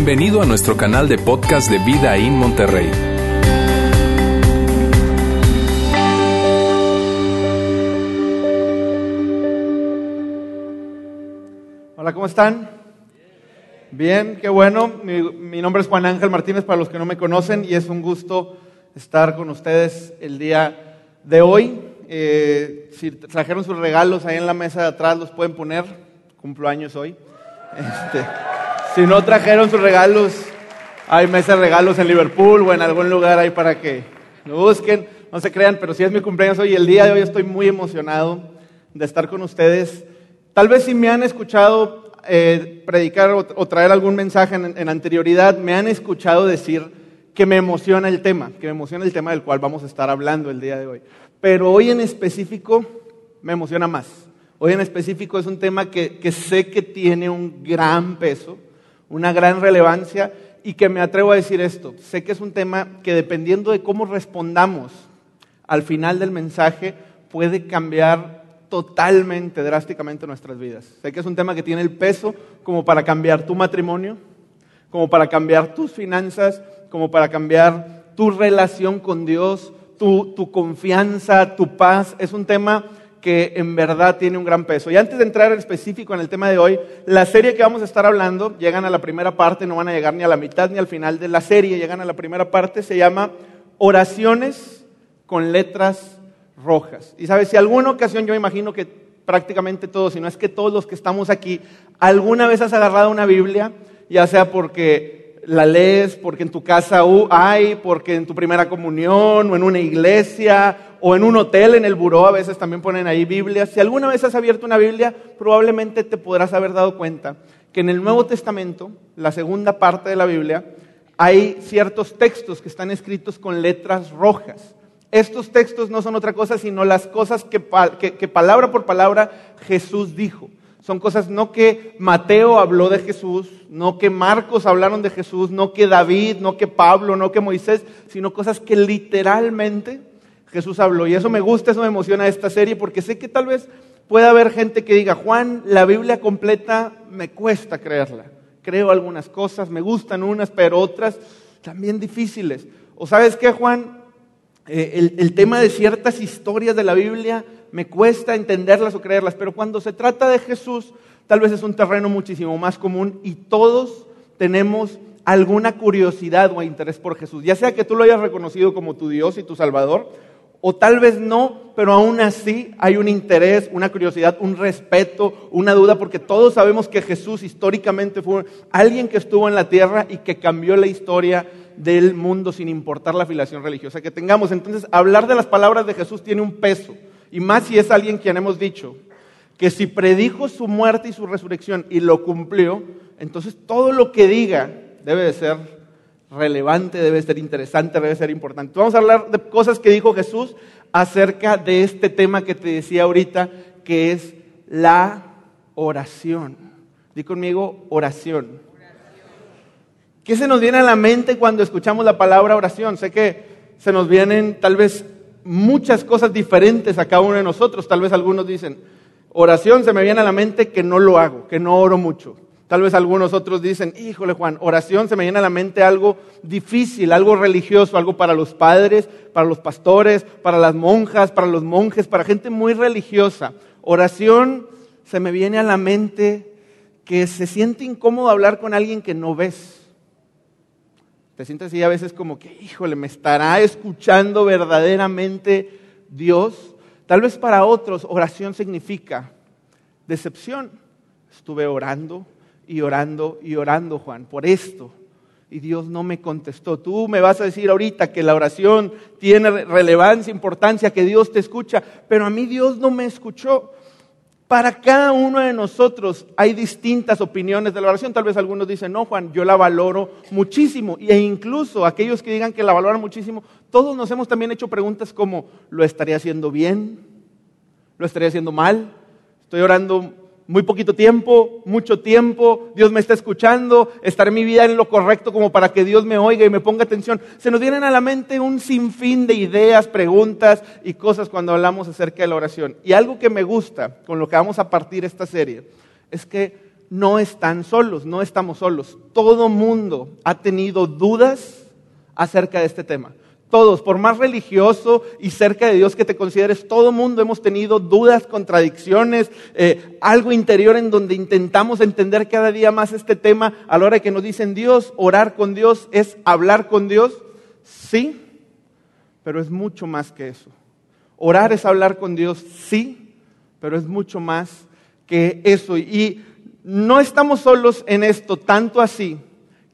Bienvenido a nuestro canal de podcast de Vida en Monterrey. Hola, ¿cómo están? Bien, qué bueno. Mi, nombre es Juan Ángel Martínez para los que no me conocen y es un gusto estar con ustedes el día de hoy. Eh, si trajeron sus regalos ahí en la mesa de atrás, los pueden poner. Cumplo años hoy. Este, si no trajeron sus regalos, hay mesa de regalos en Liverpool o en algún lugar ahí para que lo busquen. No se crean, pero si es mi cumpleaños hoy, el día de hoy estoy muy emocionado de estar con ustedes. Tal vez si me han escuchado eh, predicar o, traer algún mensaje en anterioridad, me han escuchado decir que me emociona el tema, que me emociona el tema del cual vamos a estar hablando el día de hoy. Pero hoy en específico me emociona más. Hoy en específico es un tema que, que sé que tiene un gran peso, una gran relevancia y que me atrevo a decir esto. Sé que es un tema que dependiendo de cómo respondamos al final del mensaje puede cambiar totalmente, drásticamente nuestras vidas. Sé que es un tema que tiene el peso como para cambiar tu matrimonio, como para cambiar tus finanzas, como para cambiar tu relación con Dios, tu, confianza, tu paz. Es un tema que en verdad tiene un gran peso. Y antes de entrar en específico en el tema de hoy, la serie que vamos a estar hablando, llegan a la primera parte, no van a llegar ni a la mitad ni al final de la serie, llegan a la primera parte, se llama Oraciones con letras rojas. Y sabes, si alguna ocasión yo imagino que prácticamente todos, si no es que todos los que estamos aquí, alguna vez has agarrado una Biblia, ya sea porque la lees porque en tu casa hay, porque en tu primera comunión o en una iglesia o en un hotel, en el buró, a veces también ponen ahí Biblias. Si alguna vez has abierto una Biblia, probablemente te podrás haber dado cuenta que en el Nuevo Testamento, la segunda parte de la Biblia, hay ciertos textos que están escritos con letras rojas. Estos textos no son otra cosa sino las cosas que, que palabra por palabra Jesús dijo. Son cosas no que Mateo habló de Jesús, no que Marcos hablaron de Jesús, no que David, no que Pablo, no que Moisés, sino cosas que literalmente Jesús habló. Y eso me gusta, eso me emociona esta serie, porque sé que tal vez pueda haber gente que diga, Juan, la Biblia completa me cuesta creerla. Creo algunas cosas, me gustan unas, pero otras también difíciles. O sabes qué, Juan, eh, el, el tema de ciertas historias de la Biblia me cuesta entenderlas o creerlas, pero cuando se trata de Jesús, tal vez es un terreno muchísimo más común y todos tenemos alguna curiosidad o interés por Jesús, ya sea que tú lo hayas reconocido como tu Dios y tu Salvador, o tal vez no, pero aún así hay un interés, una curiosidad, un respeto, una duda, porque todos sabemos que Jesús históricamente fue alguien que estuvo en la tierra y que cambió la historia del mundo sin importar la afiliación religiosa que tengamos. Entonces, hablar de las palabras de Jesús tiene un peso. Y más si es alguien quien hemos dicho que si predijo su muerte y su resurrección y lo cumplió, entonces todo lo que diga debe de ser relevante, debe ser interesante, debe ser importante. Vamos a hablar de cosas que dijo Jesús acerca de este tema que te decía ahorita, que es la oración. Di conmigo oración. ¿Qué se nos viene a la mente cuando escuchamos la palabra oración? Sé que se nos vienen tal vez muchas cosas diferentes a cada uno de nosotros. Tal vez algunos dicen, oración se me viene a la mente que no lo hago, que no oro mucho. Tal vez algunos otros dicen, híjole Juan, oración se me viene a la mente algo difícil, algo religioso, algo para los padres, para los pastores, para las monjas, para los monjes, para gente muy religiosa. Oración se me viene a la mente que se siente incómodo hablar con alguien que no ves te sientes así a veces como que, híjole, me estará escuchando verdaderamente Dios. Tal vez para otros oración significa decepción. Estuve orando y orando y orando, Juan, por esto. Y Dios no me contestó. Tú me vas a decir ahorita que la oración tiene relevancia, importancia, que Dios te escucha, pero a mí Dios no me escuchó. Para cada uno de nosotros hay distintas opiniones de la oración. Tal vez algunos dicen, no, Juan, yo la valoro muchísimo. E incluso aquellos que digan que la valoran muchísimo, todos nos hemos también hecho preguntas como, ¿lo estaría haciendo bien? ¿Lo estaría haciendo mal? ¿Estoy orando muy poquito tiempo, mucho tiempo, Dios me está escuchando, estaré mi vida en lo correcto como para que Dios me oiga y me ponga atención. Se nos vienen a la mente un sinfín de ideas, preguntas y cosas cuando hablamos acerca de la oración. Y algo que me gusta con lo que vamos a partir esta serie es que no están solos, no estamos solos. Todo mundo ha tenido dudas acerca de este tema. Todos, por más religioso y cerca de Dios que te consideres, todo mundo hemos tenido dudas, contradicciones, eh, algo interior en donde intentamos entender cada día más este tema a la hora que nos dicen Dios, orar con Dios es hablar con Dios. Sí, pero es mucho más que eso. Orar es hablar con Dios, sí, pero es mucho más que eso. Y no estamos solos en esto, tanto así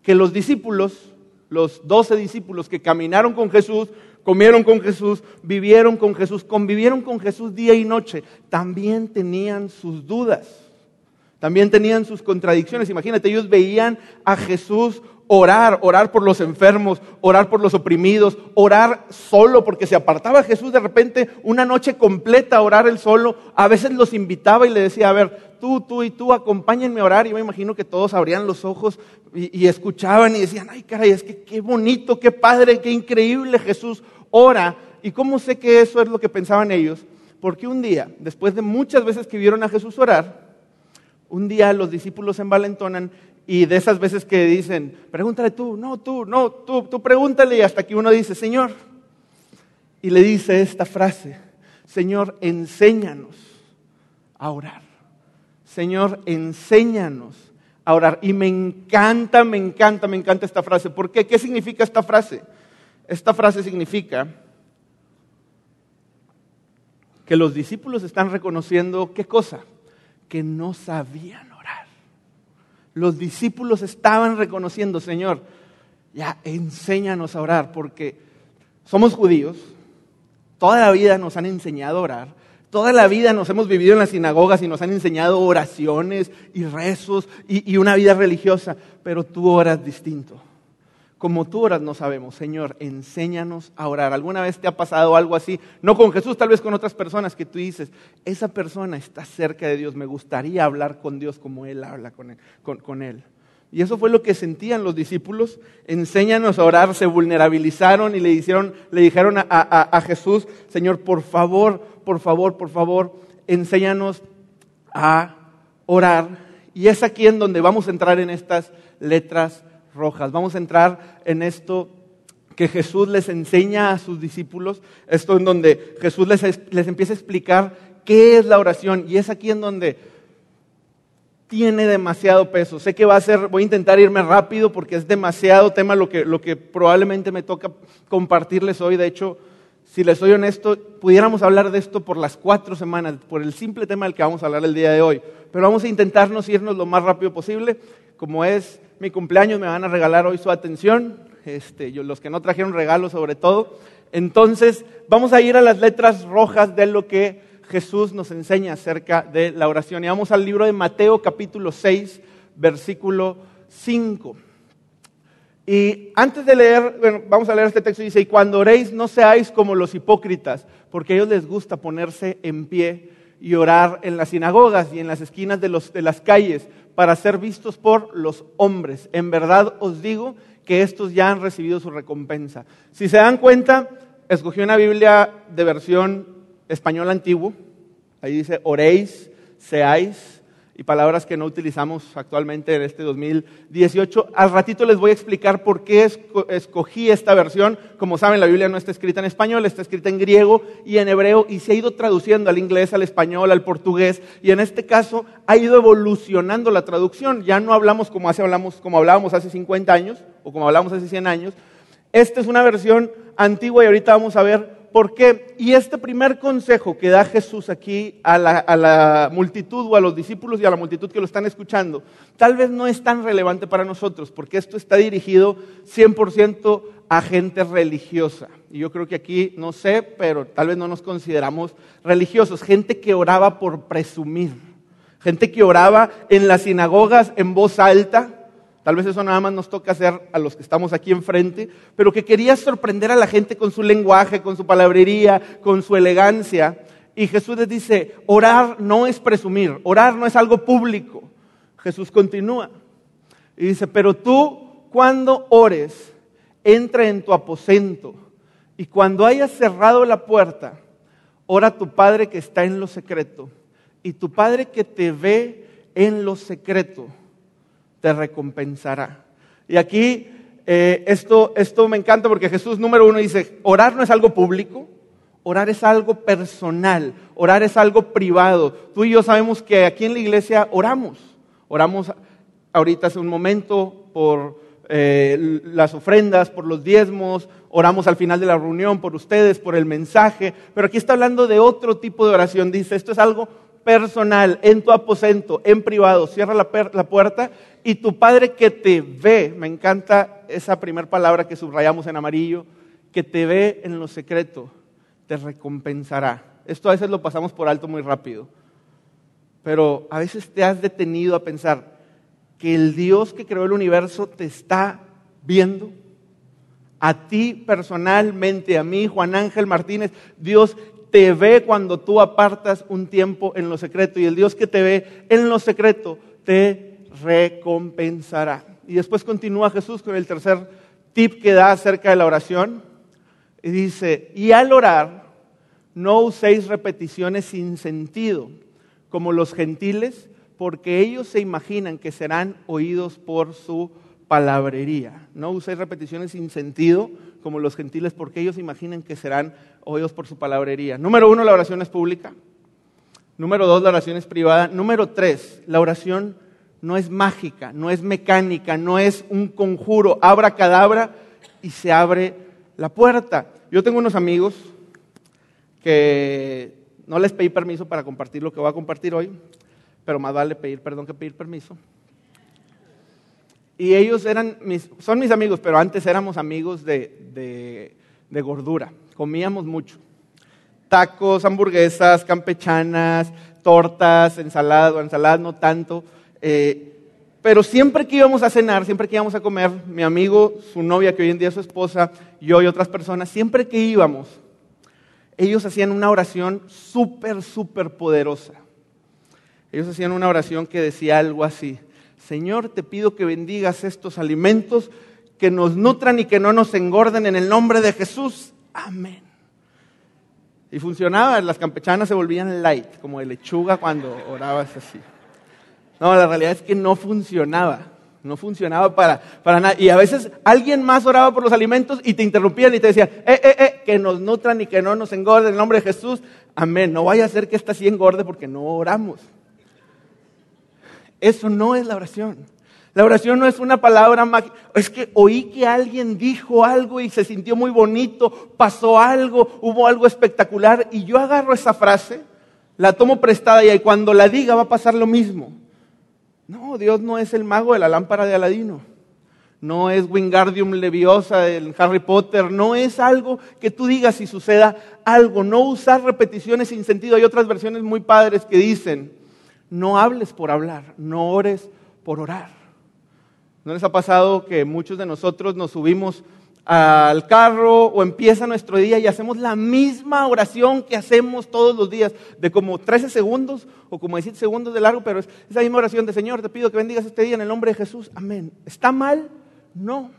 que los discípulos los doce discípulos que caminaron con Jesús, comieron con Jesús, vivieron con Jesús, convivieron con Jesús día y noche, también tenían sus dudas, también tenían sus contradicciones. Imagínate, ellos veían a Jesús orar, orar por los enfermos, orar por los oprimidos, orar solo, porque se apartaba Jesús de repente una noche completa a orar él solo. A veces los invitaba y le decía, a ver, tú, tú y tú, acompáñenme a orar. Y me imagino que todos abrían los ojos y, escuchaban y decían, ay caray, es que qué bonito, qué padre, qué increíble Jesús ora. ¿Y cómo sé que eso es lo que pensaban ellos? Porque un día, después de muchas veces que vieron a Jesús orar, un día los discípulos se envalentonan y de esas veces que dicen, pregúntale tú, no, tú, no, tú, tú pregúntale y hasta que uno dice, Señor, y le dice esta frase, Señor, enséñanos a orar. Señor, enséñanos a orar. Y me encanta, me encanta, me encanta esta frase. ¿Por qué? ¿Qué significa esta frase? Esta frase significa que los discípulos están reconociendo qué cosa? Que no sabían los discípulos estaban reconociendo, Señor, ya enséñanos a orar, porque somos judíos, toda la vida nos han enseñado a orar, toda la vida nos hemos vivido en las sinagogas y nos han enseñado oraciones y rezos y, una vida religiosa, pero tú oras distinto como tú oras no sabemos. Señor, enséñanos a orar. ¿Alguna vez te ha pasado algo así? No con Jesús, tal vez con otras personas que tú dices, esa persona está cerca de Dios, me gustaría hablar con Dios como Él habla con Él. Y eso fue lo que sentían los discípulos. Enséñanos a orar, se vulnerabilizaron y le, hicieron, le dijeron a, a Jesús, Señor, por favor, por favor, por favor, enséñanos a orar. Y es aquí en donde vamos a entrar en estas letras rojas. Vamos a entrar en esto que Jesús les enseña a sus discípulos, esto en donde Jesús les, les empieza a explicar qué es la oración y es aquí en donde tiene demasiado peso. Sé que va a ser, voy a intentar irme rápido porque es demasiado tema lo que, lo que probablemente me toca compartirles hoy. De hecho, si les soy honesto, pudiéramos hablar de esto por las cuatro semanas, por el simple tema del que vamos a hablar el día de hoy. Pero vamos a intentarnos irnos lo más rápido posible. Como es mi cumpleaños, me van a regalar hoy su atención, este, los que no trajeron regalos sobre todo. Entonces, vamos a ir a las letras rojas de lo que Jesús nos enseña acerca de la oración. Y vamos al libro de Mateo capítulo 6, versículo 5. Y antes de leer, vamos a leer este texto, dice, y cuando oréis no seáis como los hipócritas, porque a ellos les gusta ponerse en pie y orar en las sinagogas y en las esquinas de, los, de las calles para ser vistos por los hombres. En verdad os digo que estos ya han recibido su recompensa. Si se dan cuenta, escogí una Biblia de versión español antiguo. Ahí dice, oréis, seáis y palabras que no utilizamos actualmente en este 2018. Al ratito les voy a explicar por qué escogí esta versión. Como saben, la Biblia no está escrita en español, está escrita en griego y en hebreo y se ha ido traduciendo al inglés, al español, al portugués y en este caso ha ido evolucionando la traducción. Ya no hablamos como, hace, hablamos, como hablábamos hace 50 años o como hablábamos hace 100 años. Esta es una versión antigua y ahorita vamos a ver ¿Por qué? Y este primer consejo que da Jesús aquí a la, multitud o a los discípulos y a la multitud que lo están escuchando, tal vez no es tan relevante para nosotros, porque esto está dirigido 100% a gente religiosa. Y yo creo que aquí, no sé, pero tal vez no nos consideramos religiosos. Gente que oraba por presumir. Gente que oraba en las sinagogas en voz alta Tal vez eso nada más nos toca hacer a los que estamos aquí enfrente, pero que quería sorprender a la gente con su lenguaje, con su palabrería, con su elegancia. Y Jesús les dice, orar no es presumir, orar no es algo público. Jesús continúa y dice, pero tú cuando ores, entra en tu aposento y cuando hayas cerrado la puerta, ora a tu Padre que está en lo secreto. Y tu Padre que te ve en lo secreto te recompensará. Y aquí eh, esto, esto me encanta porque Jesús número uno dice, orar no es algo público, orar es algo personal, orar es algo privado. Tú y yo sabemos que aquí en la iglesia oramos, oramos ahorita hace un momento por eh, las ofrendas, por los diezmos, oramos al final de la reunión por ustedes, por el mensaje, pero aquí está hablando de otro tipo de oración. Dice, esto es algo personal, en tu aposento, en privado, cierra la, puerta y tu Padre que te ve, me encanta esa primera palabra que subrayamos en amarillo, que te ve en lo secreto, te recompensará. Esto a veces lo pasamos por alto muy rápido, pero a veces te has detenido a pensar que el Dios que creó el universo te está viendo. A ti personalmente, a mí, Juan Ángel Martínez, Dios te ve cuando tú apartas un tiempo en lo secreto y el Dios que te ve en lo secreto te recompensará. Y después continúa Jesús con el tercer tip que da acerca de la oración y dice, y al orar no uséis repeticiones sin sentido, como los gentiles, porque ellos se imaginan que serán oídos por su palabrería. No uséis repeticiones sin sentido, como los gentiles, porque ellos imaginan que serán oídos por su palabrería. Número uno, la oración es pública. Número dos, la oración es privada. Número tres, la oración no es mágica, no es mecánica, no es un conjuro, abra cadabra y se abre la puerta. Yo tengo unos amigos que no les pedí permiso para compartir lo que voy a compartir hoy, pero más vale pedir perdón que pedir permiso. Y ellos eran mis, son mis amigos, pero antes éramos amigos de, de, gordura. Comíamos mucho. Tacos, hamburguesas, campechanas, tortas, ensalada, ensaladas no tanto. Eh, pero siempre que íbamos a cenar, siempre que íbamos a comer, mi amigo, su novia, que hoy en día es su esposa, yo y otras personas, siempre que íbamos, ellos hacían una oración súper, súper poderosa. Ellos hacían una oración que decía algo así. Señor, te pido que bendigas estos alimentos, que nos nutran y que no nos engorden en el nombre de Jesús. Amén. Y funcionaba, las campechanas se volvían light, como de lechuga cuando orabas así. No, la realidad es que no funcionaba. No funcionaba para, para nada. Y a veces alguien más oraba por los alimentos y te interrumpían y te decían, eh, eh, eh, que nos nutran y que no nos engorden en el nombre de Jesús. Amén. No vaya a ser que esta sí engorde porque no oramos. Eso no es la oración. La oración no es una palabra mágica. Es que oí que alguien dijo algo y se sintió muy bonito, pasó algo, hubo algo espectacular y yo agarro esa frase, la tomo prestada y cuando la diga va a pasar lo mismo. No, Dios no es el mago de la lámpara de Aladino. No es Wingardium Leviosa del Harry Potter. No es algo que tú digas si suceda algo. No usar repeticiones sin sentido. Hay otras versiones muy padres que dicen, no hables por hablar, no ores por orar. ¿No les ha pasado que muchos de nosotros nos subimos al carro o empieza nuestro día y hacemos la misma oración que hacemos todos los días, de como 13 segundos o como 17 segundos de largo, pero es esa misma oración de Señor, te pido que bendigas este día en el nombre de Jesús, amén. ¿Está mal? No.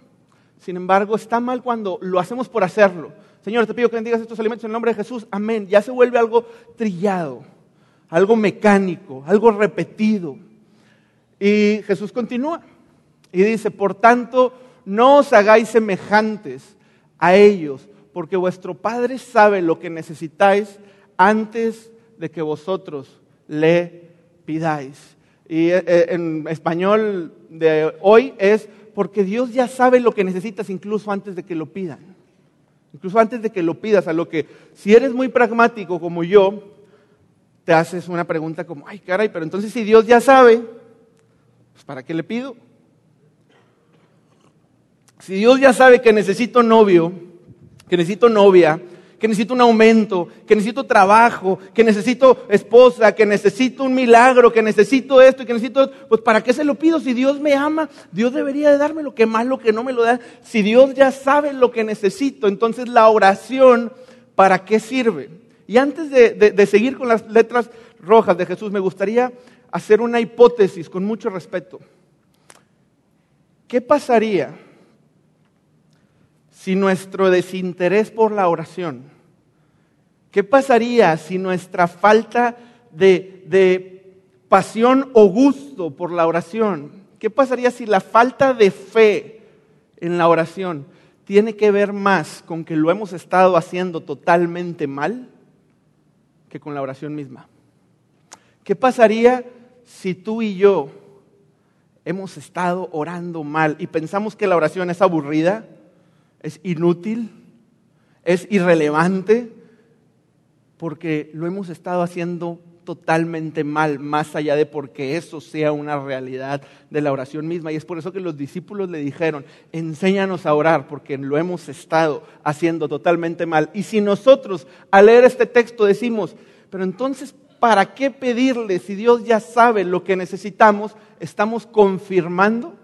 Sin embargo, está mal cuando lo hacemos por hacerlo. Señor, te pido que bendigas estos alimentos en el nombre de Jesús, amén. Ya se vuelve algo trillado algo mecánico, algo repetido. Y Jesús continúa y dice, por tanto, no os hagáis semejantes a ellos, porque vuestro Padre sabe lo que necesitáis antes de que vosotros le pidáis. Y eh, eh, en español de hoy es porque Dios ya sabe lo que necesitas incluso antes de que lo pidan. Incluso antes de que lo pidas, a lo que si eres muy pragmático como yo, te haces una pregunta como, ay, caray, pero entonces si Dios ya sabe, pues ¿para qué le pido? Si Dios ya sabe que necesito novio, que necesito novia, que necesito un aumento, que necesito trabajo, que necesito esposa, que necesito un milagro, que necesito esto y que necesito, pues ¿para qué se lo pido? Si Dios me ama, Dios debería de darme lo que más, lo que no me lo da. Si Dios ya sabe lo que necesito, entonces la oración, ¿para qué sirve? Y antes de, seguir con las letras rojas de Jesús, me gustaría hacer una hipótesis con mucho respeto. ¿Qué pasaría si nuestro desinterés por la oración, qué pasaría si nuestra falta de, pasión o gusto por la oración? ¿Qué pasaría si la falta de fe en la oración tiene que ver más con que lo hemos estado haciendo totalmente mal que con la oración misma? ¿Qué pasaría si tú y yo hemos estado orando mal y pensamos que la oración es aburrida, es inútil, es irrelevante, porque lo hemos estado haciendo totalmente mal, más allá de porque eso sea una realidad de la oración misma. Y es por eso que los discípulos le dijeron, enséñanos a orar, porque lo hemos estado haciendo totalmente mal. Y si nosotros al leer este texto decimos, pero entonces, ¿para qué pedirle si Dios ya sabe lo que necesitamos? Estamos confirmando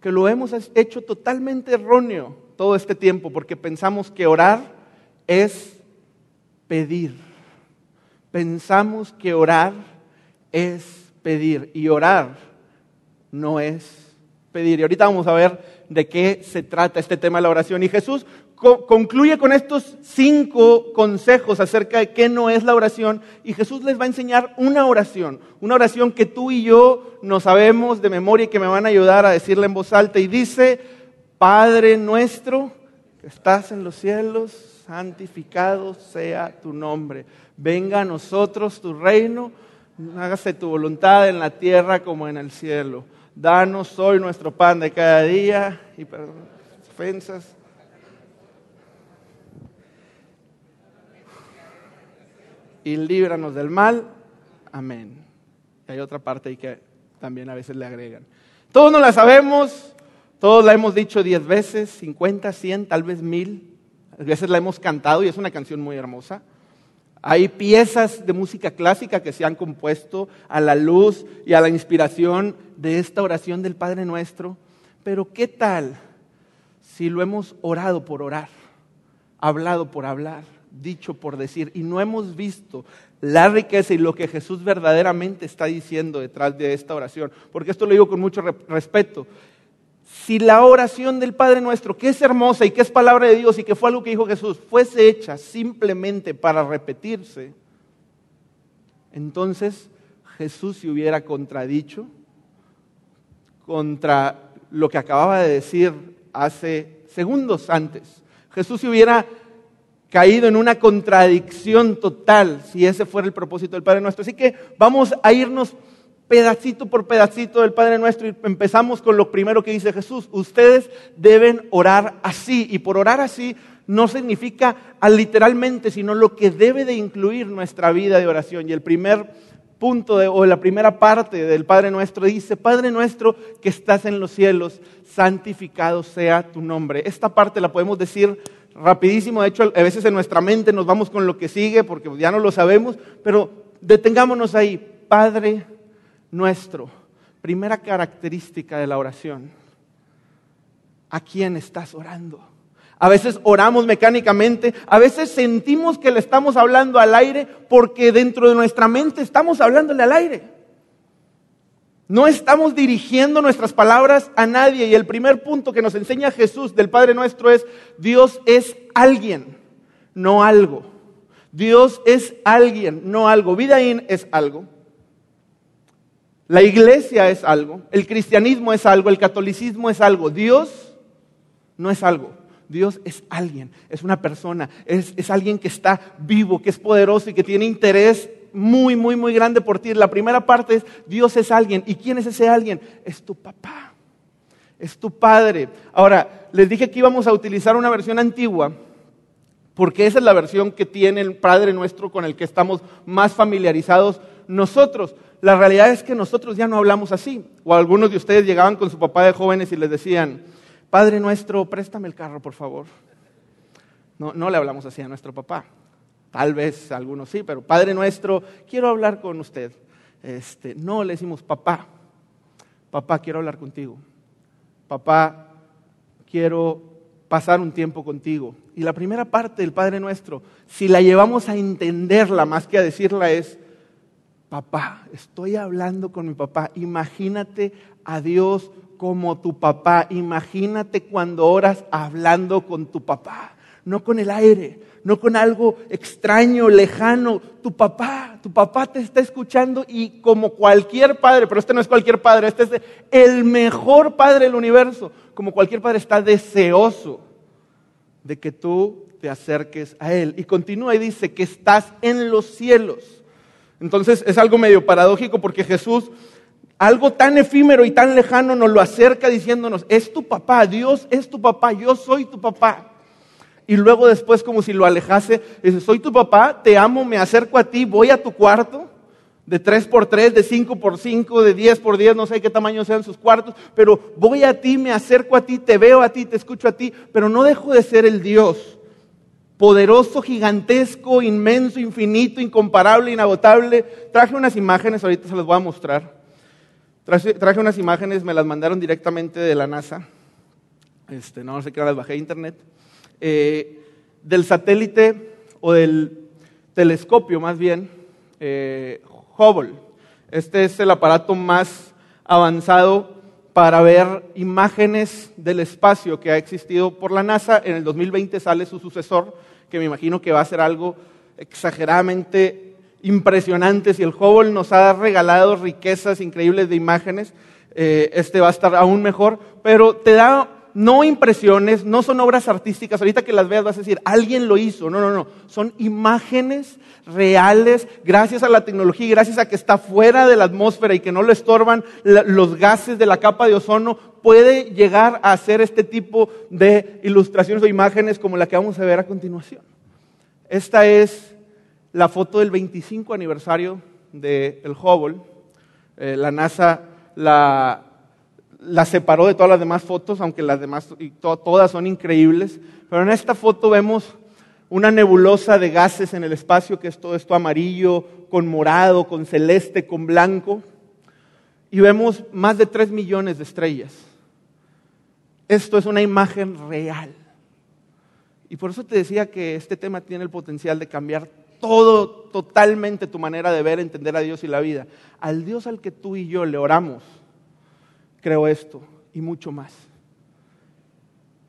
que lo hemos hecho totalmente erróneo todo este tiempo, porque pensamos que orar es pedir. Pensamos que orar es pedir y orar no es pedir. Y ahorita vamos a ver de qué se trata este tema de la oración. Y Jesús concluye con estos cinco consejos acerca de qué no es la oración y Jesús les va a enseñar una oración, una oración que tú y yo no sabemos de memoria y que me van a ayudar a decirla en voz alta y dice, Padre nuestro que estás en los cielos, santificado sea tu nombre, venga a nosotros tu reino, hágase tu voluntad en la tierra como en el cielo. Danos hoy nuestro pan de cada día y perdón, ofensas y líbranos del mal. Amén. hay otra parte ahí que también a veces le agregan. Todos no la sabemos, todos la hemos dicho diez veces, cincuenta, cien, tal vez mil. Veces la hemos cantado y es una canción muy hermosa. Hay piezas de música clásica que se han compuesto a la luz y a la inspiración de esta oración del Padre Nuestro. Pero ¿qué tal si lo hemos orado por orar, hablado por hablar? dicho por decir y no hemos visto la riqueza y lo que Jesús verdaderamente está diciendo detrás de esta oración. Porque esto lo digo con mucho respeto. Si la oración del Padre nuestro, que es hermosa y que es palabra de Dios y que fue algo que dijo Jesús, fuese hecha simplemente para repetirse, entonces Jesús se hubiera contradicho contra lo que acababa de decir hace segundos antes. Jesús se hubiera caído en una contradicción total si ese fuera el propósito del Padre Nuestro. Así que vamos a irnos pedacito por pedacito del Padre Nuestro y empezamos con lo primero que dice Jesús. Ustedes deben orar así y por orar así no significa literalmente, sino lo que debe de incluir nuestra vida de oración. Y el primer punto o la primera parte del Padre Nuestro dice, Padre Nuestro que estás en los cielos, santificado sea tu nombre. Esta parte la podemos decir rapidísimo, de hecho a veces en nuestra mente nos vamos con lo que sigue porque ya no lo sabemos, pero detengámonos ahí. Padre nuestro, primera característica de la oración. ¿A quién estás orando? A veces oramos mecánicamente, a veces sentimos que le estamos hablando al aire porque dentro de nuestra mente estamos hablándole al aire. No estamos dirigiendo nuestras palabras a nadie y el primer punto que nos enseña Jesús del Padre nuestro es, Dios es alguien, no algo. Dios es alguien, no algo. Vidaín es algo. La iglesia es algo. El cristianismo es algo. El catolicismo es algo. Dios no es algo. Dios es alguien, es una persona, es, es alguien que está vivo, que es poderoso y que tiene interés muy, muy, muy grande por ti. La primera parte es, Dios es alguien. ¿Y quién es ese alguien? Es tu papá, es tu padre. Ahora, les dije que íbamos a utilizar una versión antigua, porque esa es la versión que tiene el Padre nuestro con el que estamos más familiarizados nosotros. La realidad es que nosotros ya no hablamos así. O algunos de ustedes llegaban con su papá de jóvenes y les decían, Padre nuestro, préstame el carro, por favor. No, no le hablamos así a nuestro papá. Tal vez algunos sí, pero Padre nuestro, quiero hablar con usted. Este, no le decimos, papá, papá, quiero hablar contigo. Papá, quiero pasar un tiempo contigo. Y la primera parte del Padre nuestro, si la llevamos a entenderla más que a decirla es, papá, estoy hablando con mi papá. Imagínate a Dios como tu papá. Imagínate cuando oras hablando con tu papá. no con el aire, no con algo extraño, lejano. Tu papá, tu papá te está escuchando y como cualquier padre, pero este no es cualquier padre, este es el mejor padre del universo, como cualquier padre está deseoso de que tú te acerques a Él. Y continúa y dice que estás en los cielos. Entonces es algo medio paradójico porque Jesús, algo tan efímero y tan lejano, nos lo acerca diciéndonos, es tu papá, Dios es tu papá, yo soy tu papá. Y luego después como si lo alejase, dice, soy tu papá, te amo, me acerco a ti, voy a tu cuarto, de 3 por 3, de 5 por 5, de 10 por 10, no sé qué tamaño sean sus cuartos, pero voy a ti, me acerco a ti, te veo a ti, te escucho a ti, pero no dejo de ser el Dios poderoso, gigantesco, inmenso, infinito, incomparable, inagotable. Traje unas imágenes, ahorita se las voy a mostrar. Traje, unas imágenes, me las mandaron directamente de la NASA. Este, no sé qué, las bajé a internet. Eh, del satélite o del telescopio más bien, eh, Hubble. Este es el aparato más avanzado para ver imágenes del espacio que ha existido por la NASA. En el 2020 sale su sucesor, que me imagino que va a ser algo exageradamente impresionante. Si el Hubble nos ha regalado riquezas increíbles de imágenes, eh, este va a estar aún mejor, pero te da no impresiones, no son obras artísticas. Ahorita que las veas vas a decir, alguien lo hizo. No, no, no. Son imágenes reales, gracias a la tecnología gracias a que está fuera de la atmósfera y que no le estorban los gases de la capa de ozono, puede llegar a hacer este tipo de ilustraciones o imágenes como la que vamos a ver a continuación. Esta es la foto del 25 aniversario del Hubble. Eh, la NASA la separó de todas las demás fotos, aunque las demás todas son increíbles. Pero en esta foto vemos una nebulosa de gases en el espacio, que es todo esto amarillo, con morado, con celeste, con blanco. Y vemos más de tres millones de estrellas. Esto es una imagen real. Y por eso te decía que este tema tiene el potencial de cambiar todo, totalmente tu manera de ver, entender a Dios y la vida. Al Dios al que tú y yo le oramos creo esto y mucho más.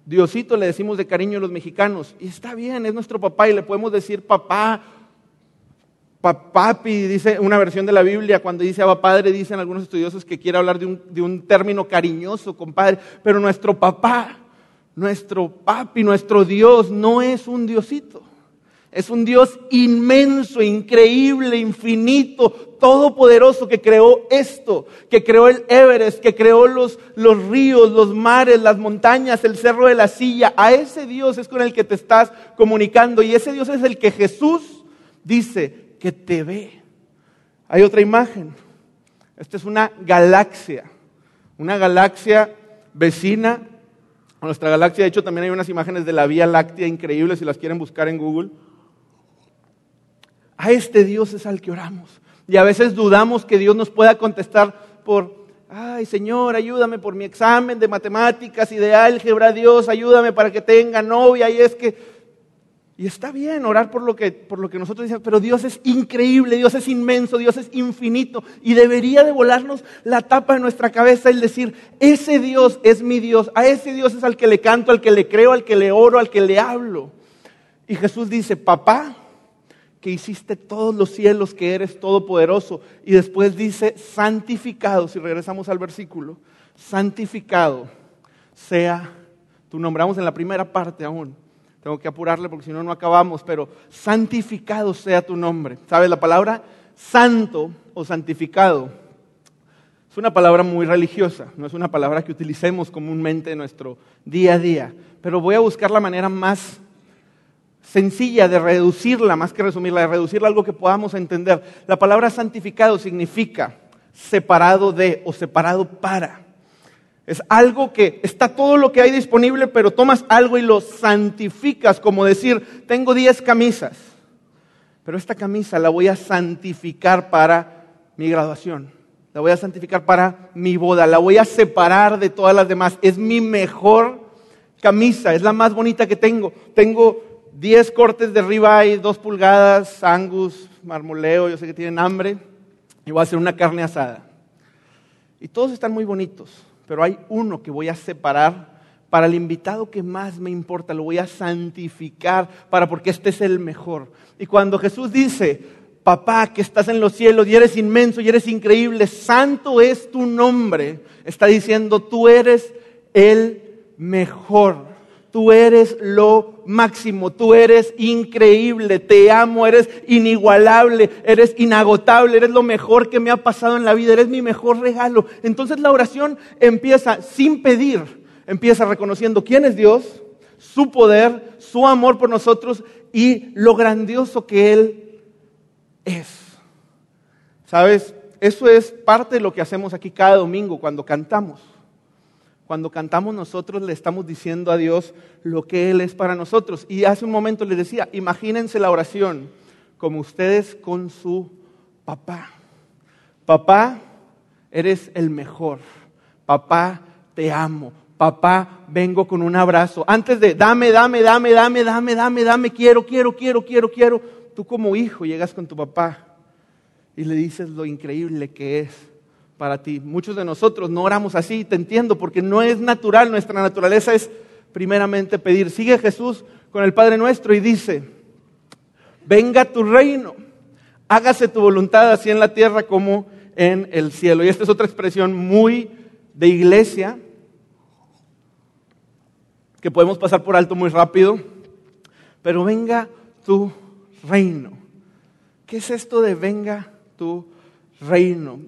Diosito le decimos de cariño a los mexicanos, y está bien, es nuestro papá, y le podemos decir papá, papi, dice una versión de la Biblia, cuando dice Abba Padre, dicen algunos estudiosos que quiere hablar de un, término cariñoso, compadre, pero nuestro papá, nuestro papi, nuestro Dios no es un Diosito. Es un Dios inmenso, increíble, infinito, todopoderoso que creó esto, que creó el Everest, que creó los ríos, los mares, las montañas, el cerro de la silla. A ese Dios es con el que te estás comunicando y ese Dios es el que Jesús dice que te ve. Hay otra imagen. Esta es una galaxia, una galaxia vecina a nuestra galaxia. De hecho, también hay unas imágenes de la Vía Láctea increíbles si las quieren buscar en Google. A este Dios es al que oramos. Y a veces dudamos que Dios nos pueda contestar por, ay Señor, ayúdame por mi examen de matemáticas y de álgebra, Dios, ayúdame para que tenga novia. Y es que, y está bien orar por lo que, por lo que nosotros decimos, pero Dios es increíble, Dios es inmenso, Dios es infinito. Y debería de volarnos la tapa de nuestra cabeza el decir, ese Dios es mi Dios, a ese Dios es al que le canto, al que le creo, al que le oro, al que le hablo. Y Jesús dice, papá, que hiciste todos los cielos, que eres todopoderoso. Y después dice, santificado, si regresamos al versículo, santificado sea tu nombre. Vamos en la primera parte aún. Tengo que apurarle porque si no, no acabamos, pero santificado sea tu nombre. ¿Sabes la palabra? Santo o santificado. Es una palabra muy religiosa, no es una palabra que utilicemos comúnmente en nuestro día a día, pero voy a buscar la manera más sencilla de reducirla, más que resumirla, de reducirla a algo que podamos entender. La palabra santificado significa separado de o separado para. Es algo que está todo lo que hay disponible, pero tomas algo y lo santificas, como decir, tengo 10 camisas, pero esta camisa la voy a santificar para mi graduación, la voy a santificar para mi boda, la voy a separar de todas las demás. Es mi mejor camisa, es la más bonita que tengo. Tengo 10 cortes de ribeye, 2 pulgadas, angus, marmoleo, yo sé que tienen hambre, y voy a hacer una carne asada. Y todos están muy bonitos, pero hay uno que voy a separar para el invitado que más me importa, lo voy a santificar para porque este es el mejor. Y cuando Jesús dice, papá que estás en los cielos y eres inmenso y eres increíble, santo es tu nombre, está diciendo, tú eres el mejor. Tú eres lo máximo, tú eres increíble, te amo, eres inigualable, eres inagotable, eres lo mejor que me ha pasado en la vida, eres mi mejor regalo. Entonces la oración empieza sin pedir, empieza reconociendo quién es Dios, su poder, su amor por nosotros y lo grandioso que Él es. ¿Sabes? Eso es parte de lo que hacemos aquí cada domingo cuando cantamos. Cuando cantamos nosotros le estamos diciendo a Dios lo que Él es para nosotros. Y hace un momento les decía, imagínense la oración como ustedes con su papá. Papá, eres el mejor. Papá, te amo. Papá, vengo con un abrazo. Antes de dame, dame, dame, dame, dame, dame, dame, quiero, quiero, quiero, quiero, quiero. Tú como hijo llegas con tu papá y le dices lo increíble que es para ti. Muchos de nosotros no oramos así, te entiendo, porque no es natural, nuestra naturaleza es primeramente pedir. Sigue Jesús con el Padre nuestro y dice, venga tu reino, hágase tu voluntad así en la tierra como en el cielo. Y esta es otra expresión muy de iglesia que podemos pasar por alto muy rápido, pero venga tu reino. ¿Qué es esto de venga tu reino.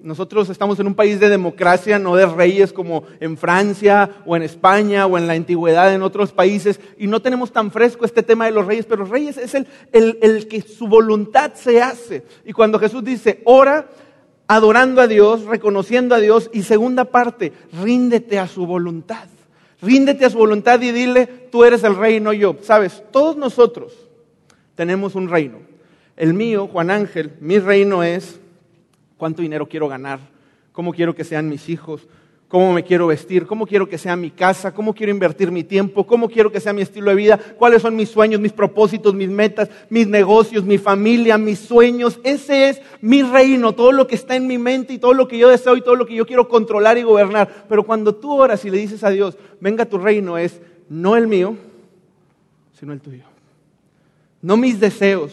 Nosotros estamos en un país de democracia, no de reyes como en Francia o en España o en la antigüedad en otros países, y no tenemos tan fresco este tema de los reyes, pero reyes es el, el que su voluntad se hace. Y cuando Jesús dice, ora adorando a Dios, reconociendo a Dios, y segunda parte, ríndete a su voluntad. Ríndete a su voluntad y dile, tú eres el rey, no yo. Sabes, todos nosotros tenemos un reino. El mío, Juan Ángel, mi reino es cuánto dinero quiero ganar, cómo quiero que sean mis hijos, cómo me quiero vestir, cómo quiero que sea mi casa, cómo quiero invertir mi tiempo, cómo quiero que sea mi estilo de vida, cuáles son mis sueños, mis propósitos, mis metas, mis negocios, mi familia, mis sueños. Ese es mi reino, todo lo que está en mi mente y todo lo que yo deseo y todo lo que yo quiero controlar y gobernar. Pero cuando tú oras y le dices a Dios, venga tu reino, es no el mío, sino el tuyo. No mis deseos,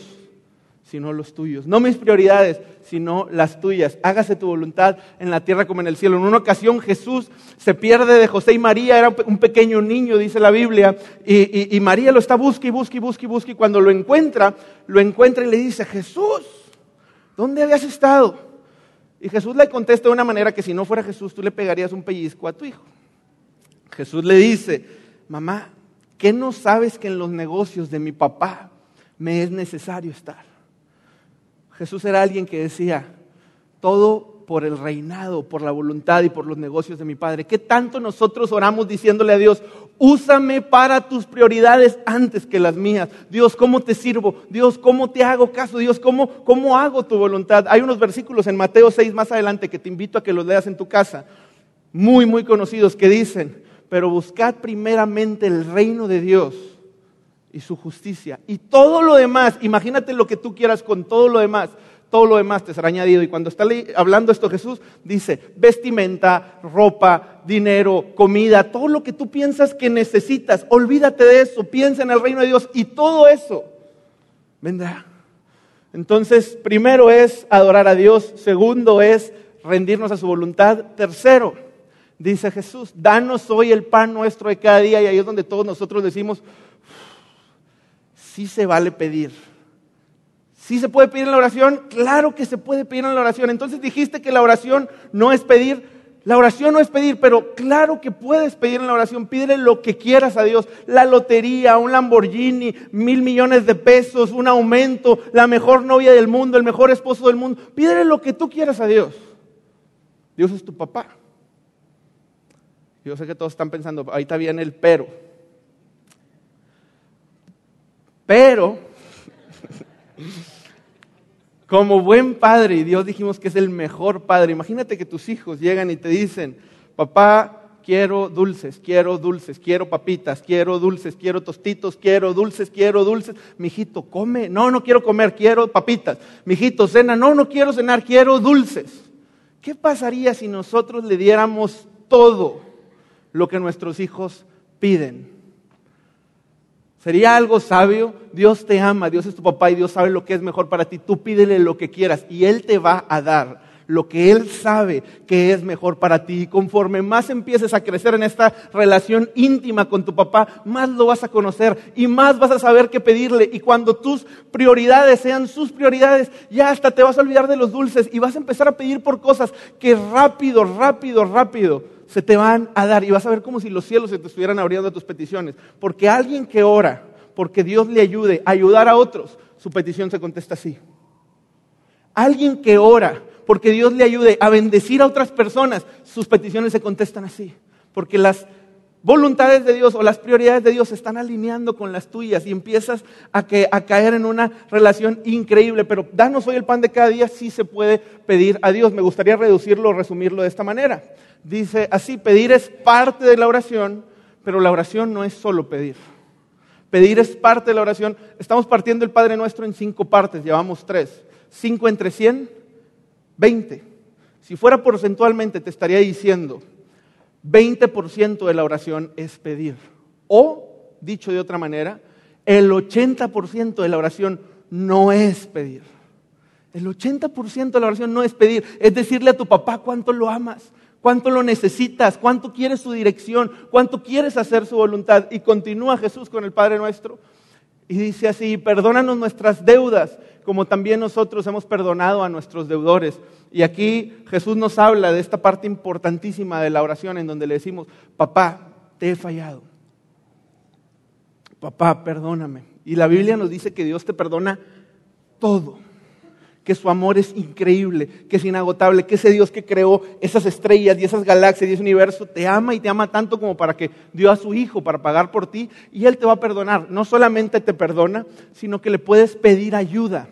sino los tuyos. No mis prioridades, sino las tuyas. Hágase tu voluntad en la tierra como en el cielo. En una ocasión Jesús se pierde de José y María, era un pequeño niño, dice la Biblia, y, María lo está busque y busque y busque y busque, y cuando lo encuentra, lo encuentra y le dice, Jesús, ¿dónde habías estado? Y Jesús le contesta de una manera que si no fuera Jesús, tú le pegarías un pellizco a tu hijo. Jesús le dice, mamá, ¿qué no sabes que en los negocios de mi papá me es necesario estar? Jesús era alguien que decía, todo por el reinado, por la voluntad y por los negocios de mi Padre. ¿Qué tanto nosotros oramos diciéndole a Dios, úsame para tus prioridades antes que las mías? Dios, ¿cómo te sirvo? Dios, ¿cómo te hago caso? Dios, ¿cómo, cómo hago tu voluntad? Hay unos versículos en Mateo 6 más adelante que te invito a que los leas en tu casa, muy, muy conocidos, que dicen, pero buscad primeramente el reino de Dios y su justicia. Y todo lo demás, imagínate lo que tú quieras con todo lo demás, todo lo demás te será añadido. Y cuando está hablando esto Jesús, dice, vestimenta, ropa, dinero, comida, todo lo que tú piensas que necesitas, olvídate de eso, piensa en el reino de Dios y todo eso vendrá. Entonces, primero es adorar a Dios, segundo es rendirnos a su voluntad, tercero, dice Jesús, danos hoy el pan nuestro de cada día y ahí es donde todos nosotros decimos, sí se vale pedir. ¿Sí se puede pedir en la oración? Claro que se puede pedir en la oración. Entonces dijiste que la oración no es pedir. La oración no es pedir, pero claro que puedes pedir en la oración. Pídele lo que quieras a Dios. La lotería, un Lamborghini, mil millones de pesos, un aumento, la mejor novia del mundo, el mejor esposo del mundo. Pídele lo que tú quieras a Dios. Dios es tu papá. Yo sé que todos están pensando, ahí está bien el pero. Pero, como buen padre, y Dios dijimos que es el mejor padre, imagínate que tus hijos llegan y te dicen, papá, quiero dulces, quiero dulces, quiero papitas, quiero dulces, quiero tostitos, quiero dulces, quiero dulces. Mijito, come, no, no quiero comer, quiero papitas. Mijito, cena, no, no quiero cenar, quiero dulces. ¿Qué pasaría si nosotros le diéramos todo lo que nuestros hijos piden. Sería algo sabio, Dios te ama, Dios es tu papá y Dios sabe lo que es mejor para ti. Tú pídele lo que quieras y Él te va a dar lo que Él sabe que es mejor para ti. Y conforme más empieces a crecer en esta relación íntima con tu papá, más lo vas a conocer y más vas a saber qué pedirle. Y cuando tus prioridades sean sus prioridades, ya hasta te vas a olvidar de los dulces y vas a empezar a pedir por cosas que rápido, rápido, rápido se te van a dar y vas a ver como si los cielos se te estuvieran abriendo a tus peticiones. Porque alguien que ora, porque Dios le ayude a ayudar a otros, su petición se contesta así. Alguien que ora porque Dios le ayude a bendecir a otras personas, sus peticiones se contestan así. Porque las voluntades de Dios o las prioridades de Dios se están alineando con las tuyas y empiezas a, a caer en una relación increíble. Pero danos hoy el pan de cada día, sí se puede pedir a Dios. Me gustaría reducirlo o resumirlo de esta manera. Dice así, pedir es parte de la oración, pero la oración no es solo pedir. Pedir es parte de la oración. Estamos partiendo el Padre Nuestro en cinco partes, llevamos tres. Cinco entre cien, veinte. Si fuera porcentualmente, te estaría diciendo, 20% de la oración es pedir. O, dicho de otra manera, el 80% de la oración no es pedir. El 80% de la oración no es pedir, es decirle a tu papá cuánto lo amas, cuánto lo necesitas, cuánto quieres su dirección, cuánto quieres hacer su voluntad. Y continúa Jesús con el Padre nuestro y dice así, perdónanos nuestras deudas, como también nosotros hemos perdonado a nuestros deudores. Y aquí Jesús nos habla de esta parte importantísima de la oración en donde le decimos, papá, te he fallado. Papá, perdóname. Y la Biblia nos dice que Dios te perdona todo que su amor es increíble, que es inagotable, que ese Dios que creó esas estrellas y esas galaxias y ese universo te ama y te ama tanto como para que dio a su Hijo para pagar por ti y Él te va a perdonar. No solamente te perdona, sino que le puedes pedir ayuda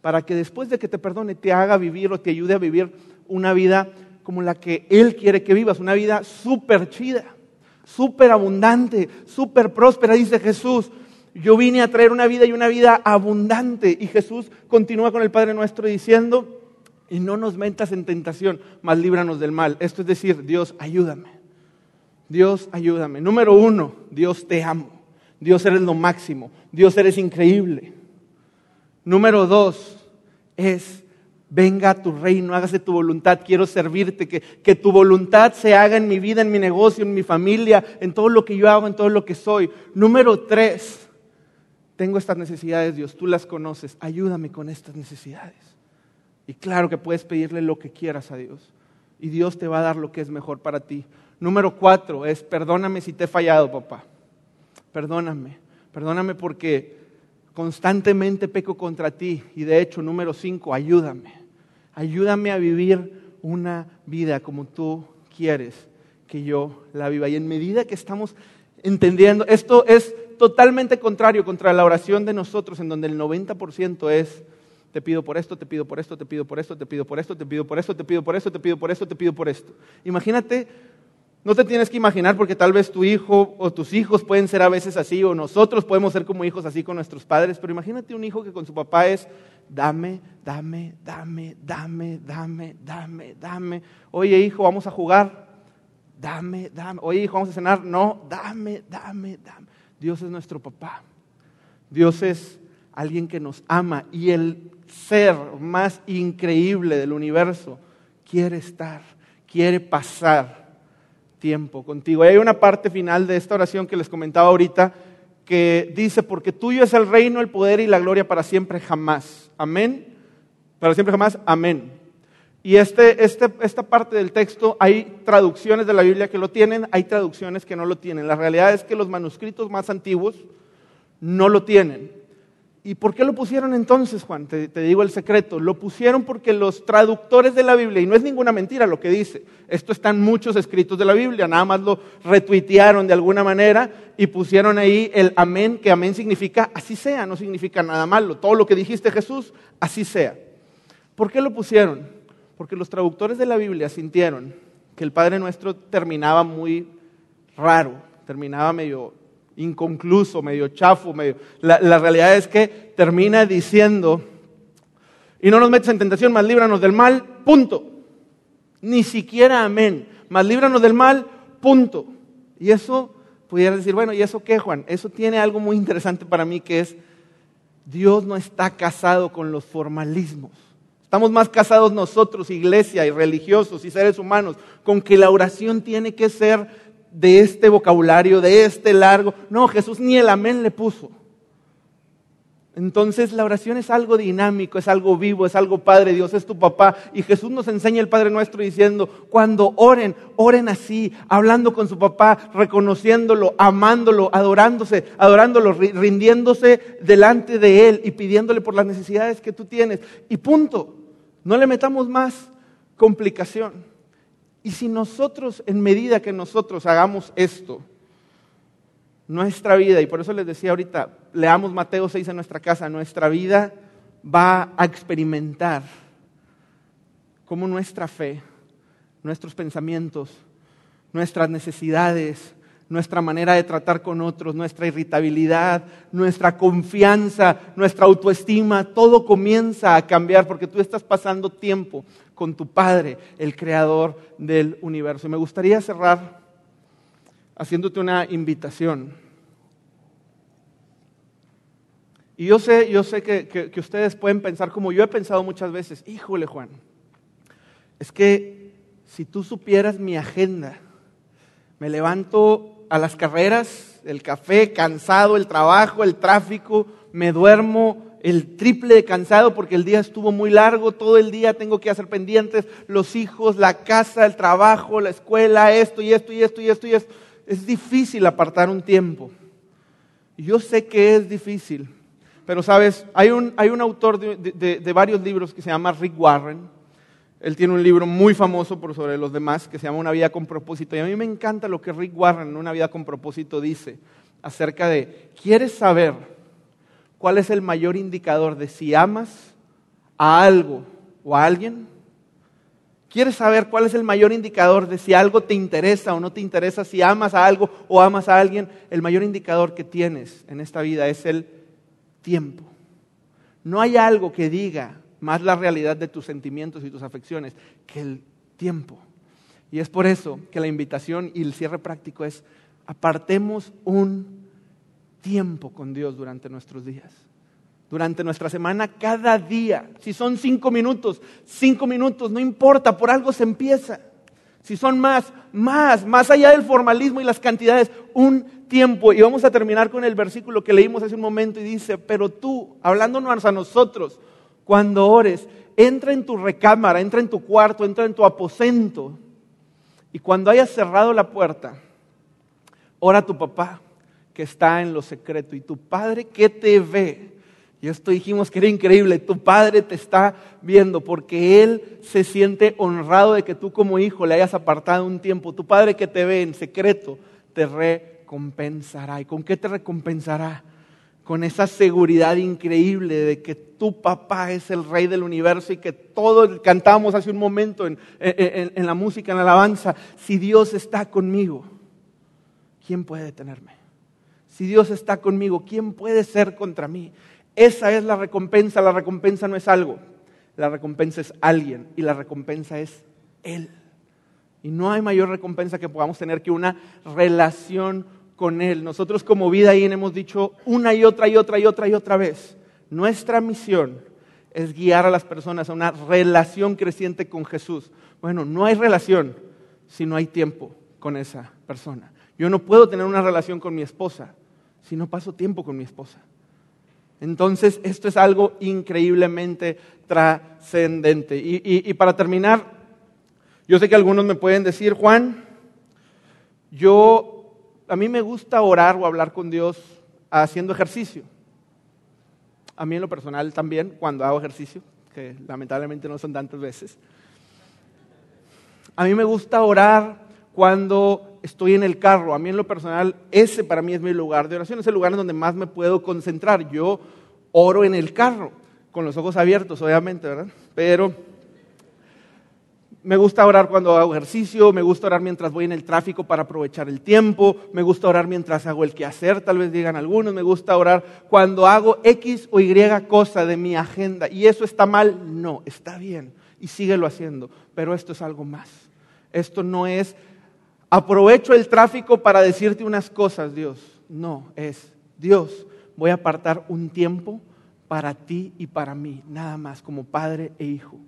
para que después de que te perdone te haga vivir o te ayude a vivir una vida como la que Él quiere que vivas, una vida súper chida, súper abundante, súper próspera, dice Jesús. Yo vine a traer una vida y una vida abundante. Y Jesús continúa con el Padre nuestro diciendo, y no nos metas en tentación, mas líbranos del mal. Esto es decir, Dios, ayúdame. Dios, ayúdame. Número uno, Dios te amo. Dios eres lo máximo. Dios eres increíble. Número dos es, venga a tu reino, hágase tu voluntad, quiero servirte, que, que tu voluntad se haga en mi vida, en mi negocio, en mi familia, en todo lo que yo hago, en todo lo que soy. Número tres, tengo estas necesidades, Dios, tú las conoces, ayúdame con estas necesidades. Y claro que puedes pedirle lo que quieras a Dios. Y Dios te va a dar lo que es mejor para ti. Número cuatro es, perdóname si te he fallado, papá. Perdóname. Perdóname porque constantemente peco contra ti. Y de hecho, número cinco, ayúdame. Ayúdame a vivir una vida como tú quieres que yo la viva. Y en medida que estamos entendiendo, esto es totalmente contrario contra la oración de nosotros, en donde el 90% es, te pido por esto, te pido por esto, te pido por esto, te pido por esto, te pido por esto, te pido por esto, te pido por esto, te pido por esto. Imagínate, no te tienes que imaginar porque tal vez tu hijo o tus hijos pueden ser a veces así, o nosotros podemos ser como hijos así con nuestros padres, pero imagínate un hijo que con su papá es, dame, dame, dame, dame, dame, dame, dame. Oye hijo, vamos a jugar. Dame, dame. Oye hijo, vamos a cenar. No, dame, dame, dame. Dios es nuestro papá. Dios es alguien que nos ama y el ser más increíble del universo quiere estar, quiere pasar tiempo contigo. Y hay una parte final de esta oración que les comentaba ahorita que dice, porque tuyo es el reino, el poder y la gloria para siempre jamás. Amén. Para siempre jamás. Amén. Y este, este, esta parte del texto, hay traducciones de la Biblia que lo tienen, hay traducciones que no lo tienen. La realidad es que los manuscritos más antiguos no lo tienen. ¿Y por qué lo pusieron entonces, Juan? Te, te, digo el secreto. Lo pusieron porque los traductores de la Biblia, y no es ninguna mentira lo que dice, esto está en muchos escritos de la Biblia, nada más lo retuitearon de alguna manera y pusieron ahí el amén, que amén significa así sea, no significa nada malo. Todo lo que dijiste Jesús, así sea. ¿Por qué lo pusieron? Porque los traductores de la Biblia sintieron que el Padre Nuestro terminaba muy raro, terminaba medio inconcluso, medio chafo, medio... La, la, realidad es que termina diciendo, y no nos metes en tentación, más líbranos del mal, punto. Ni siquiera amén, más líbranos del mal, punto. Y eso pudieras decir, bueno, ¿y eso qué, Juan? Eso tiene algo muy interesante para mí que es, Dios no está casado con los formalismos. Estamos más casados nosotros, iglesia y religiosos y seres humanos, con que la oración tiene que ser de este vocabulario, de este largo. No, Jesús ni el amén le puso. Entonces la oración es algo dinámico, es algo vivo, es algo Padre, Dios es tu papá. Y Jesús nos enseña el Padre nuestro diciendo, cuando oren, oren así, hablando con su papá, reconociéndolo, amándolo, adorándose, adorándolo, rindiéndose delante de Él y pidiéndole por las necesidades que tú tienes. Y punto, no le metamos más complicación. Y si nosotros, en medida que nosotros hagamos esto, nuestra vida, y por eso les decía ahorita, leamos Mateo 6 en nuestra casa, nuestra vida va a experimentar cómo nuestra fe, nuestros pensamientos, nuestras necesidades, nuestra manera de tratar con otros, nuestra irritabilidad, nuestra confianza, nuestra autoestima, todo comienza a cambiar porque tú estás pasando tiempo con tu Padre, el creador del universo. Y me gustaría cerrar haciéndote una invitación. Y yo sé, yo sé que, que, ustedes pueden pensar como yo he pensado muchas veces, híjole Juan, es que si tú supieras mi agenda, me levanto a las carreras, el café, cansado, el trabajo, el tráfico, me duermo el triple de cansado porque el día estuvo muy largo, todo el día tengo que hacer pendientes, los hijos, la casa, el trabajo, la escuela, esto y esto y esto y esto y esto es difícil apartar un tiempo. Yo sé que es difícil, pero sabes, hay un, hay un autor de, varios libros que se llama Rick Warren. Él tiene un libro muy famoso por sobre los demás que se llama Una vida con propósito. Y a mí me encanta lo que Rick Warren en Una vida con propósito dice acerca de, ¿quieres saber cuál es el mayor indicador de si amas a algo o a alguien? ¿Quieres saber cuál es el mayor indicador de si algo te interesa o no te interesa, si amas a algo o amas a alguien? El mayor indicador que tienes en esta vida es el tiempo. No hay algo que diga más la realidad de tus sentimientos y tus afecciones que el tiempo. Y es por eso que la invitación y el cierre práctico es apartemos un tiempo con Dios durante nuestros días durante nuestra semana cada día. Si son cinco minutos, cinco minutos, no importa, por algo se empieza. Si son más, más, más allá del formalismo y las cantidades, un tiempo. Y vamos a terminar con el versículo que leímos hace un momento y dice, pero tú, hablándonos a nosotros, cuando ores, entra en tu recámara, entra en tu cuarto, entra en tu aposento. Y cuando hayas cerrado la puerta, ora a tu papá que está en lo secreto y tu padre que te ve y esto dijimos que era increíble. Tu padre te está viendo porque él se siente honrado de que tú como hijo le hayas apartado un tiempo. Tu padre que te ve en secreto te recompensará. ¿Y con qué te recompensará? Con esa seguridad increíble de que tu papá es el rey del universo y que todos cantamos hace un momento en, en la música, en la alabanza. Si Dios está conmigo, ¿quién puede detenerme? Si Dios está conmigo, ¿quién puede ser contra mí? Esa es la recompensa. La recompensa no es algo. La recompensa es alguien y la recompensa es Él. Y no hay mayor recompensa que podamos tener que una relación con Él. Nosotros como vida ahí hemos dicho una y otra y otra y otra y otra vez. Nuestra misión es guiar a las personas a una relación creciente con Jesús. Bueno, no hay relación si no hay tiempo con esa persona. Yo no puedo tener una relación con mi esposa si no paso tiempo con mi esposa. Entonces, esto es algo increíblemente trascendente. Y, para terminar, yo sé que algunos me pueden decir, Juan, yo, a mí me gusta orar o hablar con Dios haciendo ejercicio. A mí en lo personal también, cuando hago ejercicio, que lamentablemente no son tantas veces. A mí me gusta orar cuando estoy en el carro. A mí en lo personal, ese para mí es mi lugar de oración, es el lugar en donde más me puedo concentrar. Yo oro en el carro, con los ojos abiertos, obviamente, ¿verdad? Pero me gusta orar cuando hago ejercicio, me gusta orar mientras voy en el tráfico para aprovechar el tiempo, me gusta orar mientras hago el quehacer, tal vez digan algunos, me gusta orar cuando hago X o Y cosa de mi agenda. ¿Y eso está mal? No, está bien y síguelo haciendo, pero esto es algo más. Esto no es Aprovecho el tráfico para decirte unas cosas, Dios. No, es Dios, voy a apartar un tiempo para ti y para mí, nada más, como padre e hijo.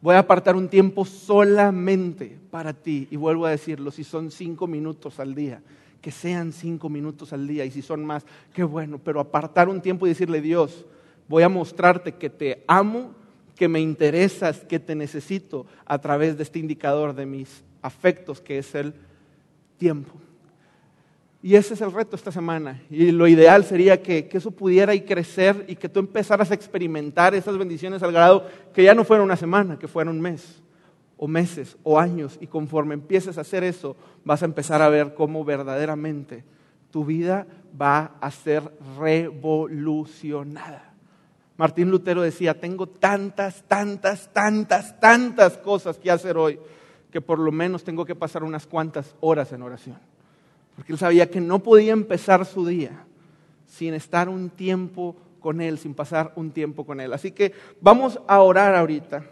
Voy a apartar un tiempo solamente para ti. Y vuelvo a decirlo, si son cinco minutos al día, que sean cinco minutos al día. Y si son más, qué bueno. Pero apartar un tiempo y decirle, Dios, voy a mostrarte que te amo, que me interesas, que te necesito a través de este indicador de mis afectos, que es el tiempo. Y ese es el reto esta semana. Y lo ideal sería que, eso pudiera y crecer y que tú empezaras a experimentar esas bendiciones al grado que ya no fuera una semana, que fuera un mes, o meses, o años. Y conforme empieces a hacer eso, vas a empezar a ver cómo verdaderamente tu vida va a ser revolucionada. Martín Lutero decía, tengo tantas, tantas, tantas, tantas cosas que hacer hoy, que por lo menos tengo que pasar unas cuantas horas en oración porque él sabía que no podía empezar su día sin estar un tiempo con Él, sin pasar un tiempo con Él. Así que vamos a orar ahorita.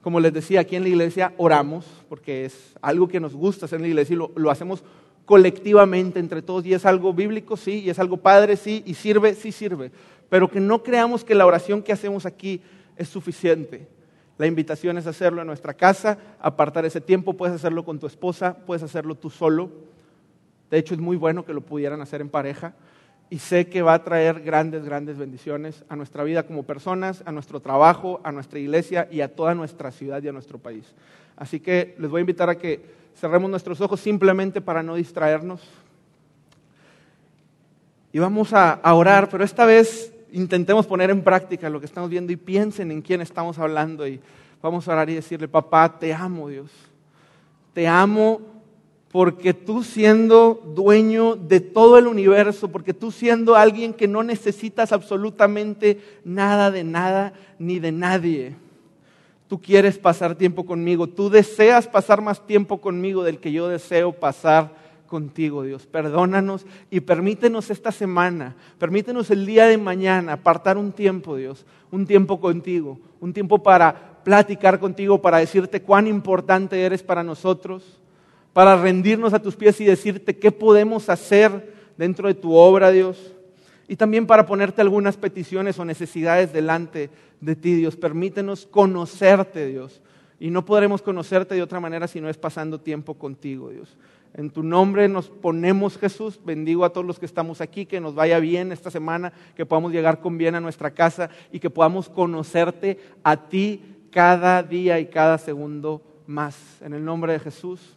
Como les decía, aquí en la iglesia oramos, porque es algo que nos gusta hacer en la iglesia y lo, lo hacemos colectivamente entre todos y es algo bíblico, sí, y es algo padre, sí, y sirve, sí sirve. Pero que no creamos que la oración que hacemos aquí es suficiente. La invitación es hacerlo en nuestra casa, apartar ese tiempo, puedes hacerlo con tu esposa, puedes hacerlo tú solo. De hecho, es muy bueno que lo pudieran hacer en pareja y sé que va a traer grandes, grandes bendiciones a nuestra vida como personas, a nuestro trabajo, a nuestra iglesia y a toda nuestra ciudad y a nuestro país. Así que les voy a invitar a que cerremos nuestros ojos simplemente para no distraernos. Y vamos a, orar, pero esta vez intentemos poner en práctica lo que estamos viendo y piensen en quién estamos hablando y vamos a orar y decirle, papá, te amo Dios. Te amo porque tú siendo dueño de todo el universo, porque tú siendo alguien que no necesitas absolutamente nada de nada ni de nadie, tú quieres pasar tiempo conmigo, tú deseas pasar más tiempo conmigo del que yo deseo pasar contigo, Dios. Perdónanos y permítenos esta semana, permítenos el día de mañana apartar un tiempo, Dios, un tiempo contigo, un tiempo para platicar contigo, para decirte cuán importante eres para nosotros para rendirnos a tus pies y decirte qué podemos hacer dentro de tu obra, Dios. Y también para ponerte algunas peticiones o necesidades delante de ti, Dios. Permítenos conocerte, Dios. Y no podremos conocerte de otra manera si no es pasando tiempo contigo, Dios. En tu nombre nos ponemos, Jesús. Bendigo a todos los que estamos aquí, que nos vaya bien esta semana, que podamos llegar con bien a nuestra casa y que podamos conocerte a ti cada día y cada segundo más. En el nombre de Jesús.